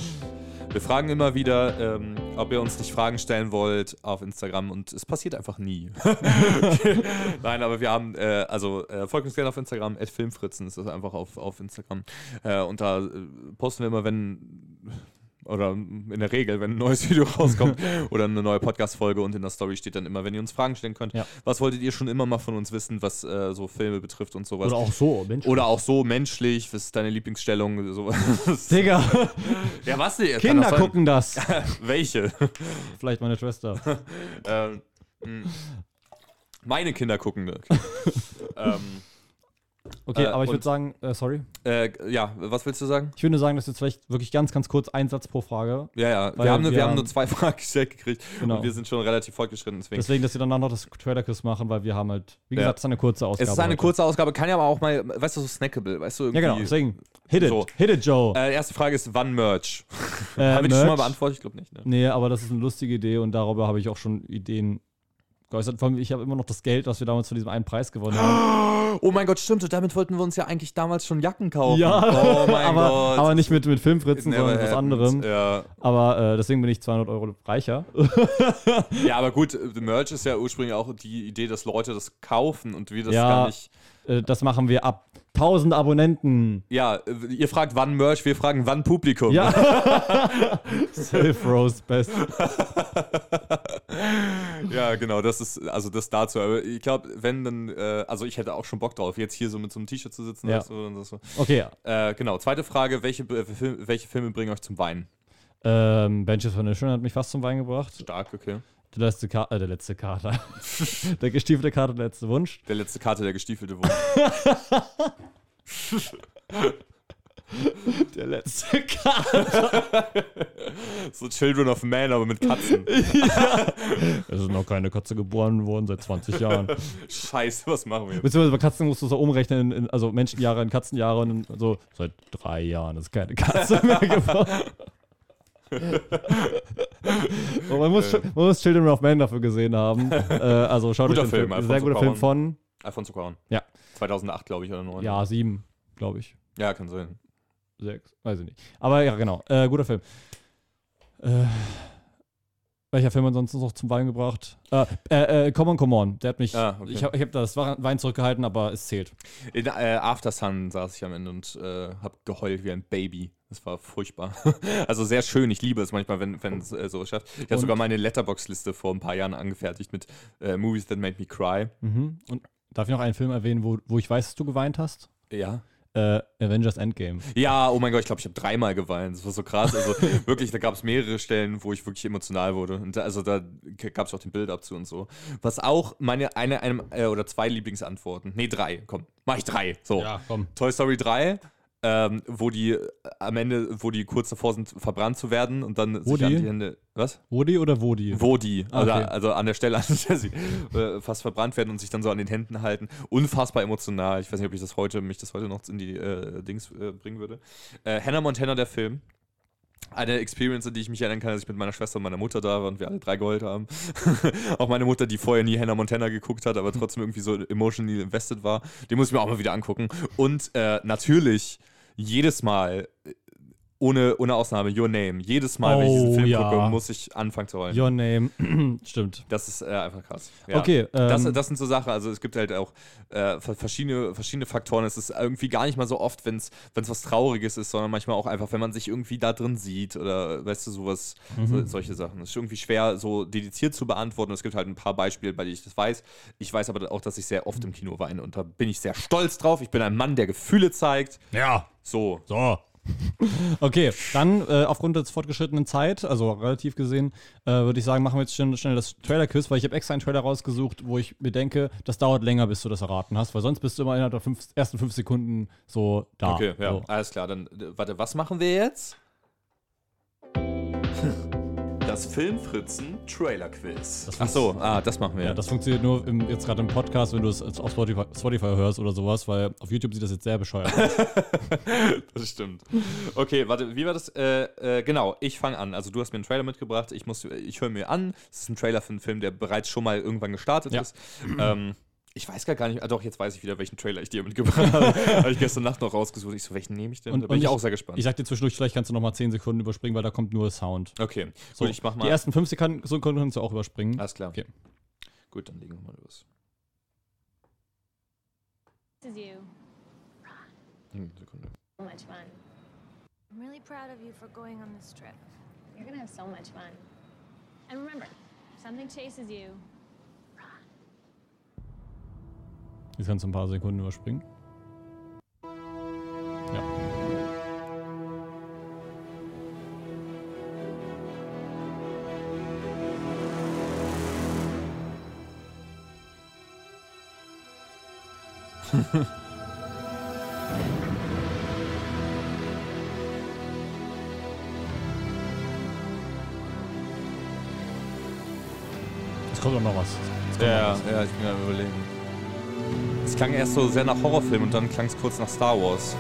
Wir fragen immer wieder, ähm, ob ihr uns nicht Fragen stellen wollt auf Instagram und es passiert einfach nie. Nein, aber wir haben, äh, also äh, folgt uns gerne auf Instagram, Filmfritzen ist das einfach auf, auf Instagram. Äh, und da äh, posten wir immer, wenn, oder in der Regel, wenn ein neues Video rauskommt oder eine neue Podcast-Folge und in der Story steht dann immer, wenn ihr uns Fragen stellen könnt, Ja. was wolltet ihr schon immer mal von uns wissen, was äh, so Filme betrifft und sowas. Oder auch so, Mensch. Oder auch so menschlich, was ist deine Lieblingsstellung? So. Digga, ja, was denn? Kinder gucken das. Welche? Vielleicht meine Schwester. ähm, mh. meine Kinder gucken. ne? Ähm, Okay, Äh, aber ich würde sagen, äh, sorry. äh, ja, was willst du sagen? Ich würde sagen, dass jetzt vielleicht wirklich ganz, ganz kurz ein Satz pro Frage. Ja, ja. Wir haben, nur, wir wir haben nur zwei Fragen gestellt gekriegt Genau. und wir sind schon relativ fortgeschritten. Deswegen. Deswegen, dass wir danach noch das Trailer-Quiz machen, weil wir haben halt, wie Ja. gesagt, es ist eine kurze Ausgabe. es ist eine heute. kurze Ausgabe, kann ja aber auch mal, weißt du, so snackable, weißt du, Ja, irgendwie. genau, deswegen. Hit it, So. hit it, Joe. Äh, erste Frage ist, wann Merch? Äh, haben wir die schon mal beantwortet? Ich glaube nicht. Ne? Nee, aber das ist eine lustige Idee und darüber habe ich auch schon Ideen geäußert. Vor allem, ich habe immer noch das Geld, was wir damals für diesen einen Preis gewonnen haben. Oh mein Gott, stimmt. Und damit wollten wir uns ja eigentlich damals schon Jacken kaufen. Ja, oh mein aber, Gott. aber nicht mit, mit Filmfritzen, sondern mit was anderem. Ja. Aber äh, deswegen bin ich 200 Euro reicher. ja, aber gut, äh, Merch ist ja ursprünglich auch die Idee, dass Leute das kaufen und wir das Ja. gar nicht. Äh, das machen wir ab 1000 Abonnenten. Ja, ihr fragt wann Merch, wir fragen wann Publikum. Ja. Self-Roast Best. ja, genau, das ist, also das dazu. Aber ich glaube, wenn dann, äh, also ich hätte auch schon Bock drauf, jetzt hier so mit so einem T-Shirt zu sitzen. Ja. das so. Okay, Äh, genau, zweite Frage, welche, äh, welche Filme bringen euch zum Weinen? ähm, Benches von der Schön hat mich fast zum Wein gebracht. Stark, okay. Der letzte, Ka äh, der letzte Kater. der gestiefelte Kater, der letzte Wunsch. Der letzte Karte, der gestiefelte Wunsch. Der letzte Kater. so Children of Man, aber mit Katzen. Es ist noch keine Katze geboren worden seit 20 Jahren. Scheiße, was machen wir? Beziehungsweise bei Katzen musst du so umrechnen, in, also Menschenjahre in Katzenjahre und so seit drei Jahren ist keine Katze mehr geboren. Man, muss, man muss Children of Men dafür gesehen haben. Äh, also schaut Guter euch den Film, Film. Sehr guter Film von, Alfonso Cuarón. Ja. 2008, glaube ich, oder 9. ja, sieben, glaube ich. Ja, kann sein. Sechs, weiß ich nicht. Aber ja, genau. Äh, guter Film. Äh, welcher Film ansonsten noch zum Wein gebracht? Äh, äh, äh, Come on, come on. Der hat mich. Ah, okay. Ich habe hab das Wein zurückgehalten, aber es zählt. In äh, After Sun saß ich am Ende und äh, habe geheult wie ein Baby. Das war furchtbar. also sehr schön. Ich liebe es manchmal, wenn es äh, so schafft. Ich habe sogar meine Letterbox-Liste vor ein paar Jahren angefertigt mit äh, Movies that made me cry. Mhm. Und darf ich noch einen Film erwähnen, wo, wo ich weiß, dass du geweint hast? Ja. Äh, Avengers Endgame. Ja, oh mein Gott, ich glaube, ich habe dreimal geweint. Das war so krass. Also wirklich, da gab es mehrere Stellen, wo ich wirklich emotional wurde. Und da, also da gab es auch den Bild dazu und so. Was auch meine eine, eine äh, oder zwei Lieblingsantworten. Nee, drei. Komm, mach ich drei. So. komm. Toy Story 3, ähm, wo die äh, am Ende, wo die kurz davor sind, verbrannt zu werden und dann Wo sich an die? die Hände. Was? Woody oder Woody? Wo die, Ah, also, okay. also an der Stelle, an der sie äh, fast verbrannt werden und sich dann so an den Händen halten. Unfassbar emotional. Ich weiß nicht, ob ich das heute, mich das heute noch in die äh, Dings äh, bringen würde. Äh, Hannah Montana, der Film. Eine Experience, an die ich mich erinnern kann, dass ich mit meiner Schwester und meiner Mutter da war und wir alle drei geheult haben. auch meine Mutter, die vorher nie Hannah Montana geguckt hat, aber trotzdem irgendwie so emotionally invested war. Die muss ich mir auch mal wieder angucken. Und äh, natürlich jedes Mal, ohne, ohne Ausnahme, Your Name. Jedes Mal, wenn ich diesen Oh, Film ja. gucke, muss ich anfangen zu heulen. Your Name. Stimmt. Das ist äh, einfach krass. Ja. Okay, das, ähm, das sind so Sachen, also es gibt halt auch äh, ver- verschiedene, verschiedene Faktoren. Es ist irgendwie gar nicht mal so oft, wenn es was Trauriges ist, sondern manchmal auch einfach, wenn man sich irgendwie da drin sieht oder weißt du, sowas, Mhm. so, solche Sachen. Es ist irgendwie schwer, so dediziert zu beantworten. Es gibt halt ein paar Beispiele, bei denen ich das weiß. Ich weiß aber auch, dass ich sehr oft im Kino weine und da bin ich sehr stolz drauf. Ich bin ein Mann, der Gefühle zeigt. Ja. So. So. Okay, dann äh, aufgrund der fortgeschrittenen Zeit, also relativ gesehen, äh, würde ich sagen, machen wir jetzt schnell, schnell das Trailer-Quiz, weil ich habe extra einen Trailer rausgesucht, wo ich mir denke, das dauert länger, bis du das erraten hast, weil sonst bist du immer innerhalb der fünf, ersten fünf Sekunden so da. Okay, ja, So. alles klar. Dann, äh, warte, was machen wir jetzt? Das Filmfritzen Trailer Quiz. Ach so, ah, das machen wir. Ja, das funktioniert nur im, jetzt gerade im Podcast, wenn du es auf Spotify, Spotify hörst oder sowas, weil auf YouTube sieht das jetzt sehr bescheuert aus. Das stimmt. Okay, warte, wie war das? Äh, äh, genau, ich fange an. Also du hast mir einen Trailer mitgebracht. Ich muss, ich höre mir an. Es ist ein Trailer für einen Film, der bereits schon mal irgendwann gestartet Ja. ist. Ähm, ich weiß gar nicht. Ah, doch, jetzt weiß ich wieder, welchen Trailer ich dir mitgebracht habe. habe ich gestern Nacht noch rausgesucht. Ich so, welchen nehme ich denn? Und- da bin und ich ich- auch sehr gespannt. Ich sag dir zwischendurch, vielleicht kannst du noch mal 10 Sekunden überspringen, weil da kommt nur Sound. okay, So, gut, ich mach mal. Die ersten 5 Sekunden kannst du auch überspringen. Alles klar. Okay. Gut, dann legen wir mal los. This is you. Hm, Sekunde. So much fun. I'm really proud of you for going on this trip. You're gonna have so much fun. And remember, if something chases you, Jetzt kannst du ein paar Sekunden überspringen. Ja. Es kommt auch noch was. Kommt noch Ja, was. ja, ich bin gerade überlegen. Es klang erst so sehr nach Horrorfilm und dann klang es kurz nach Star Wars.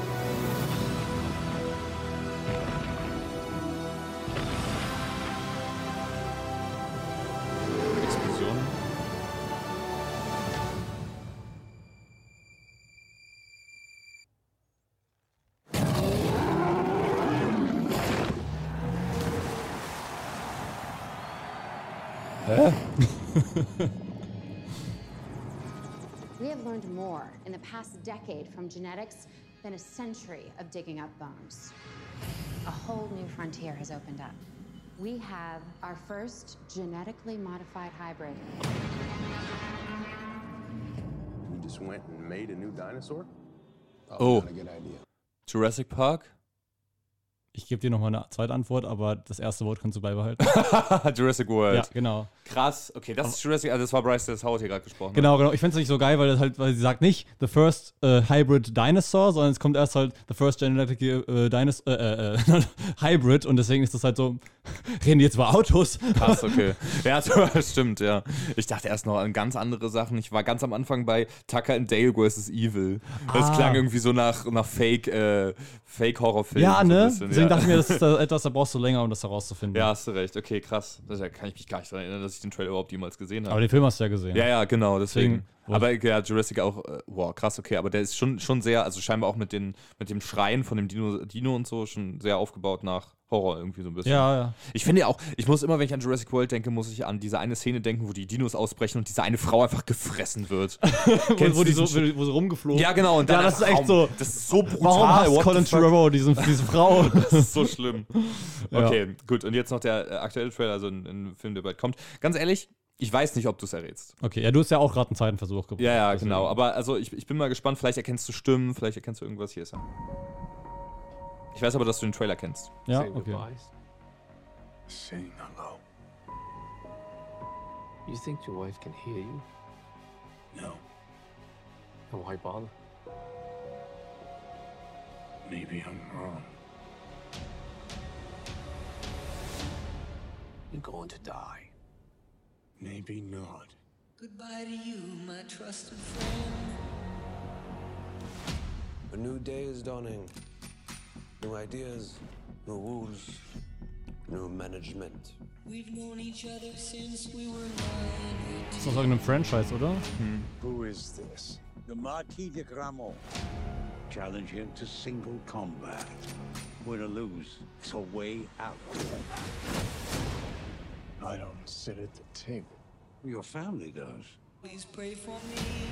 From genetics than a century of digging up bones. A whole new frontier has opened up. We have our first genetically modified hybrid. You just went and made a new dinosaur? Oh. Not a good idea. Jurassic Park? Ich gebe dir noch mal eine zweite Antwort, aber das erste Wort kannst du beibehalten. Jurassic World. ja, genau. Krass. Okay, das ist Jurassic, also das war Bryce Dallas Howard hier gerade gesprochen. Genau, genau. Ich finde es nicht so geil, weil das halt, weil sie sagt nicht the first äh, hybrid dinosaur, sondern es kommt erst halt the first genetic äh, dinosaur, äh, äh, hybrid und deswegen ist das halt so, reden die jetzt über Autos? Krass, okay. ja, das stimmt, ja. Ich dachte erst noch an ganz andere Sachen. Ich war ganz am Anfang bei Tucker and Dale vs. Evil. Das Ah. klang irgendwie so nach, nach Fake, äh, Fake-Horrorfilm. ja, ne? ja. dachte ich mir, das ist da etwas, da brauchst du länger, um das herauszufinden. Ja, hast du recht. Okay, krass. Da kann ich mich gar nicht daran erinnern, dass ich den Trailer überhaupt jemals gesehen habe. Aber den Film hast du ja gesehen. Ja, ja, genau, deswegen. Deswegen- aber ja, Jurassic auch, äh, wow, krass, okay, aber der ist schon, schon sehr, also scheinbar auch mit, den, mit dem Schreien von dem Dino, Dino und so, schon sehr aufgebaut nach Horror irgendwie so ein bisschen. ja. ja. Ich finde ja auch, ich muss immer, wenn ich an Jurassic World denke, muss ich an diese eine Szene denken, wo die Dinos ausbrechen und diese eine Frau einfach gefressen wird. Wo, Kennst wo, du die so, wo sie rumgeflogen ja, genau. Und Ja, dann das ist echt so. Das ist so brutal. Warum hasst what Colin? Trevorrow diesen, diese Frau? Das ist so schlimm. Ja. Okay, gut. Und jetzt noch der äh, aktuelle Trailer, also ein, ein Film, der bald kommt. Ganz ehrlich, ich weiß nicht, ob du es errätst. Okay, ja, du hast ja auch gerade einen zweiten Versuch gebraucht. Ja, ja, genau. Aber also ich, ich bin mal gespannt. Vielleicht erkennst du Stimmen, vielleicht erkennst du irgendwas. Hier ist er. Ich weiß aber, dass du den Trailer kennst. Ja, okay. Saying hello. You think your wife can hear you? No, Then why bother? maybe I'm wrong. You're going to die. Maybe not. Goodbye to you, my trusted friend. A new day is dawning. New ideas, new rules, new management. We've known each other since we were nine. Das ist aus irgendeinem Franchise, oder? Hm. Who is this? The Marquis de Gramont. Challenge him to single combat. win or lose. It's a way out. I don't sit at the table. Your family does.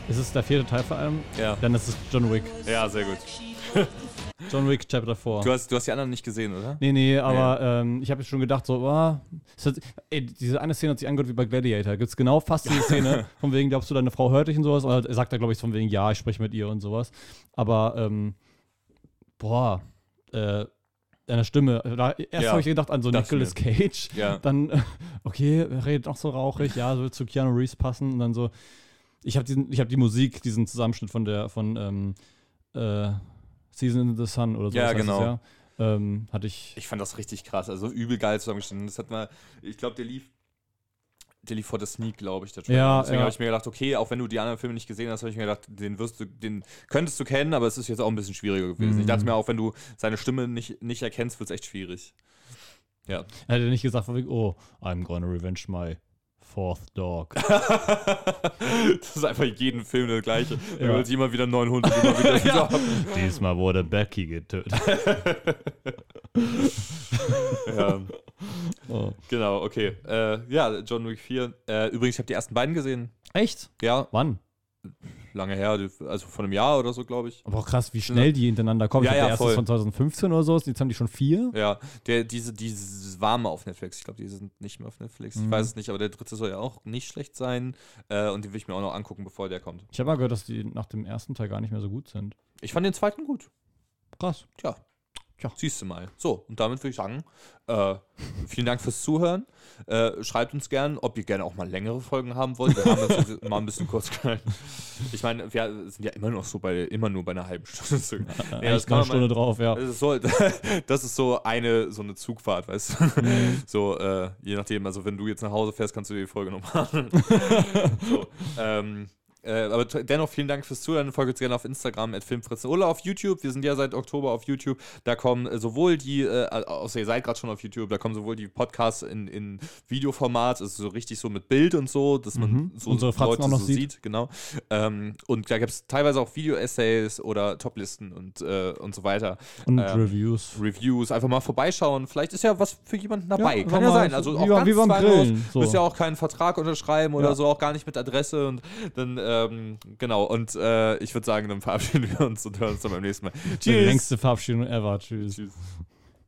Ist es der vierte Teil vor allem? Ja. Dann ist es John Wick. Ja, sehr gut. John Wick Chapter 4. Du hast, du hast die anderen nicht gesehen, oder? Nee, nee, aber Ähm, ich habe schon gedacht, so, es hat, ey, diese eine Szene hat sich angehört wie bei Gladiator. Gibt es genau fast diese Szene, von wegen, glaubst du, deine Frau hört dich und sowas? Oder sagt er, glaube ich, von wegen, ja, ich spreche mit ihr und sowas. Aber, ähm, boah, äh, deine Stimme, da, erst Ja, habe ich gedacht an so Nicolas. Cage. Ja. Dann, äh, okay, er redet auch so rauchig, ja, soll zu Keanu Reeves passen. Und dann so, ich habe habe die Musik, diesen Zusammenschnitt von der, von, ähm, äh, Season in the Sun oder so. Ja, es genau. ja. Ähm, hatte ich. Ich fand das richtig krass. Also übel geil zusammengestellt. Das hat mal, ich glaube, der lief. Lief vor der Sneak, glaube ich, der Trailer. Ja, Deswegen ja. habe ich mir gedacht, okay, auch wenn du die anderen Filme nicht gesehen hast, habe ich mir gedacht, den wirst du, den könntest du kennen, aber es ist jetzt auch ein bisschen schwieriger gewesen. Ich dachte Mhm. mir auch, wenn du seine Stimme nicht, nicht erkennst, wird es echt schwierig. Ja. Er hätte nicht gesagt, oh, I'm gonna revenge my fourth dog. das ist einfach jeden Film das gleiche. Er Ja. immer wieder einen neuen Hund und immer wieder. Ja. Diesmal wurde Becky getötet. ja. Oh. Genau, okay. Äh, ja, John Wick 4. Äh, übrigens, ich habe die ersten beiden gesehen. Echt? Ja, Wann? Lange her, also vor einem Jahr oder so, glaube ich. Aber auch krass, wie schnell die hintereinander kommen. Ja, ich ja, der erste voll. ist von 2015 oder so, jetzt haben die schon vier. Ja, der, diese, diese warme auf Netflix. Ich glaube, die sind nicht mehr auf Netflix. Ich Mhm. weiß es nicht, aber der dritte soll ja auch nicht schlecht sein. Äh, und den will ich mir auch noch angucken, bevor der kommt. Ich habe mal gehört, dass die nach dem ersten Teil gar nicht mehr so gut sind. Ich fand den zweiten gut. Krass. Tja. Tja. Siehst du mal. So, und damit würde ich sagen, äh, vielen Dank fürs Zuhören. Äh, schreibt uns gern, ob ihr gerne auch mal längere Folgen haben wollt. Wir haben jetzt mal ein bisschen kurz gehalten. Ich meine, wir sind ja immer noch so bei, immer nur bei einer halben Stunde. So. Ja, Eigentlich kann eine Stunde mal- drauf, ja. Das ist so, das ist so eine, so eine Zugfahrt, weißt du? Mhm. So, äh, je nachdem, also wenn du jetzt nach Hause fährst, kannst du dir die Folge noch machen. so, ähm, äh, aber dennoch vielen Dank fürs Zuhören. Folgt uns gerne auf Instagram, at Filmfritzen oder auf YouTube. Wir sind ja seit Oktober auf YouTube. Da kommen äh, sowohl die, äh, außer ihr seid gerade schon auf YouTube, da kommen sowohl die Podcasts in, in Videoformat, also so richtig so mit Bild und so, dass man Mhm. so Unsere Fratzen Leute auch noch so sieht. sieht. Genau. Ähm, und da gibt es teilweise auch Video-Essays oder Toplisten und, äh, und so weiter. Und Ähm, Reviews. Reviews, einfach mal vorbeischauen. Vielleicht ist ja was für jemanden dabei. Ja, Kann ja sein. so- Also wie auch beim- ganz wie beim. Grillen, so. Müsst ja auch keinen Vertrag unterschreiben oder Ja. so, auch gar nicht mit Adresse und dann, ähm, genau. Und äh, ich würde sagen, dann verabschieden wir uns und hören uns dann beim nächsten Mal. Die längste Verabschiedung ever. Tschüss. Tschüss.